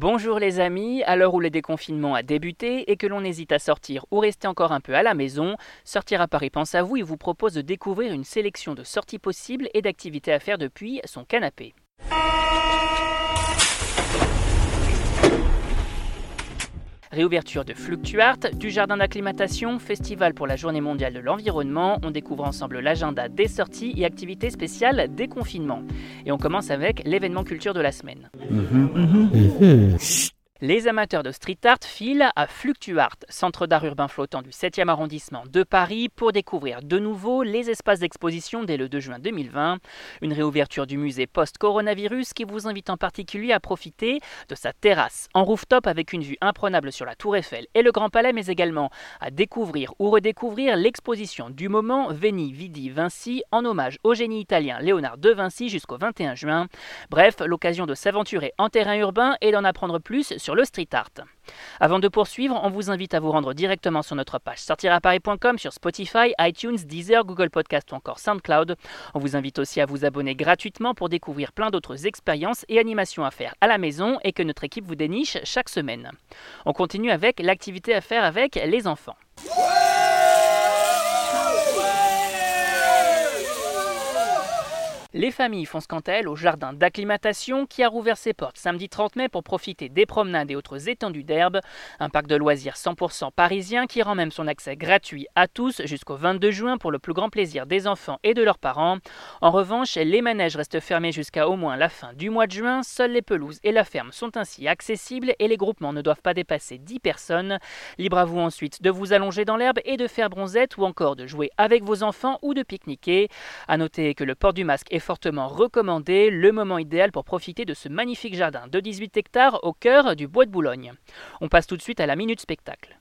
Bonjour les amis, à l'heure où le déconfinement a débuté et que l'on hésite à sortir ou rester encore un peu à la maison, Sortir à Paris pense à vous et vous propose de découvrir une sélection de sorties possibles et d'activités à faire depuis son canapé. Réouverture de Fluctuart, du jardin d'acclimatation, festival pour la journée mondiale de l'environnement. On découvre ensemble l'agenda des sorties et activités spéciales des confinements. Et on commence avec l'événement culture de la semaine. Les amateurs de street art filent à Fluctuart, centre d'art urbain flottant du 7e arrondissement de Paris, pour découvrir de nouveau les espaces d'exposition dès le 2 juin 2020. Une réouverture du musée post-coronavirus qui vous invite en particulier à profiter de sa terrasse en rooftop avec une vue imprenable sur la Tour Eiffel et le Grand Palais, mais également à découvrir ou redécouvrir l'exposition du moment Veni Vidi Vinci en hommage au génie italien Léonard de Vinci jusqu'au 21 juin. Bref, l'occasion de s'aventurer en terrain urbain et d'en apprendre plus sur le street art. Avant de poursuivre, on vous invite à vous rendre directement sur notre page sortiraparis.com sur Spotify, iTunes, Deezer, Google Podcast ou encore SoundCloud. On vous invite aussi à vous abonner gratuitement pour découvrir plein d'autres expériences et animations à faire à la maison et que notre équipe vous déniche chaque semaine. On continue avec l'activité à faire avec les enfants. Les familles foncent quant à elles au jardin d'acclimatation qui a rouvert ses portes samedi 30 mai pour profiter des promenades et autres étendues d'herbe. Un parc de loisirs 100% parisien qui rend même son accès gratuit à tous jusqu'au 22 juin pour le plus grand plaisir des enfants et de leurs parents. En revanche, les manèges restent fermés jusqu'à au moins la fin du mois de juin. Seules les pelouses et la ferme sont ainsi accessibles et les groupements ne doivent pas dépasser 10 personnes. Libre à vous ensuite de vous allonger dans l'herbe et de faire bronzette ou encore de jouer avec vos enfants ou de pique-niquer. Noter que le port du masque est fortement recommandé, le moment idéal pour profiter de ce magnifique jardin de 18 hectares au cœur du bois de Boulogne. On passe tout de suite à la minute spectacle.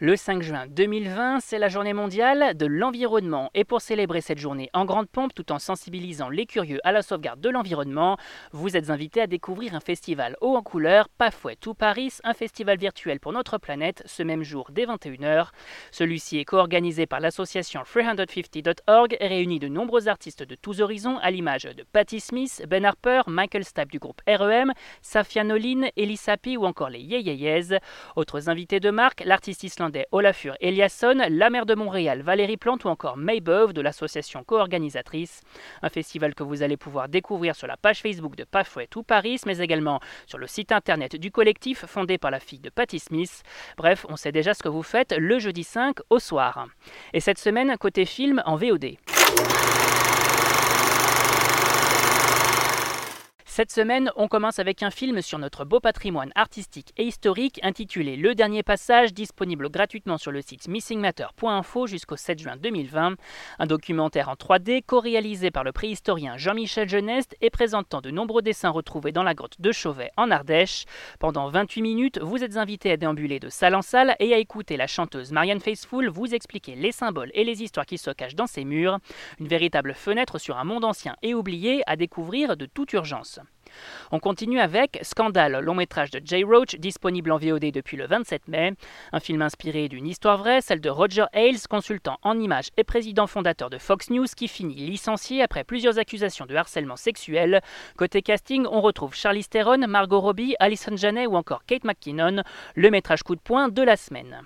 Le 5 juin 2020, c'est la journée mondiale de l'environnement. Et pour célébrer cette journée en grande pompe tout en sensibilisant les curieux à la sauvegarde de l'environnement, vous êtes invités à découvrir un festival haut en couleur, Pafouet tout Paris, un festival virtuel pour notre planète, ce même jour dès 21h. Celui-ci est co-organisé par l'association 350.org et réunit de nombreux artistes de tous horizons à l'image de Patti Smith, Ben Harper, Michael Stipe du groupe REM, Safia Nolin, Elisa ou encore les Yeyeyez. Autres invités de marque, l'artiste islandais Olafur Eliasson, la maire de Montréal Valérie Plante ou encore Maybove de l'association co-organisatrice. Un festival que vous allez pouvoir découvrir sur la page Facebook de Pathway to Paris, mais également sur le site internet du collectif fondé par la fille de Patti Smith. Bref, on sait déjà ce que vous faites le jeudi 5 au soir. Et cette semaine, côté film en VOD. Cette semaine, on commence avec un film sur notre beau patrimoine artistique et historique intitulé Le Dernier Passage, disponible gratuitement sur le site missingmatter.info jusqu'au 7 juin 2020. Un documentaire en 3D co-réalisé par le préhistorien Jean-Michel Geneste et présentant de nombreux dessins retrouvés dans la grotte de Chauvet en Ardèche. Pendant 28 minutes, vous êtes invité à déambuler de salle en salle et à écouter la chanteuse Marianne Faithfull vous expliquer les symboles et les histoires qui se cachent dans ces murs. Une véritable fenêtre sur un monde ancien et oublié à découvrir de toute urgence. On continue avec Scandale, long métrage de Jay Roach, disponible en VOD depuis le 27 mai. Un film inspiré d'une histoire vraie, celle de Roger Ailes, consultant en images et président fondateur de Fox News, qui finit licencié après plusieurs accusations de harcèlement sexuel. Côté casting, on retrouve Charlie Theron, Margot Robbie, Alison Janet ou encore Kate McKinnon, le métrage coup de poing de la semaine.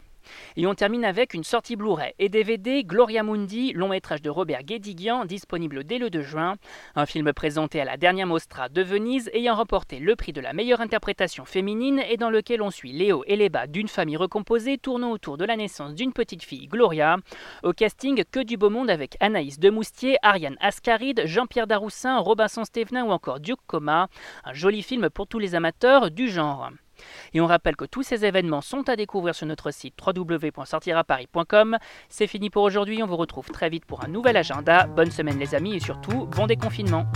Et on termine avec une sortie Blu-ray et DVD Gloria Mundi, long métrage de Robert Guédiguian, disponible dès le 2 juin. Un film présenté à la dernière Mostra de Venise ayant remporté le prix de la meilleure interprétation féminine et dans lequel on suit Léo et les bas d'une famille recomposée tournant autour de la naissance d'une petite fille, Gloria. Au casting, que du beau monde avec Anaïs Demoustier, Ariane Ascaride, Jean-Pierre Daroussin, Robinson Stevenin ou encore Duke Coma. Un joli film pour tous les amateurs du genre. Et on rappelle que tous ces événements sont à découvrir sur notre site www.sortiraparis.com. C'est fini pour aujourd'hui, on vous retrouve très vite pour un nouvel agenda. Bonne semaine les amis et surtout bon déconfinement.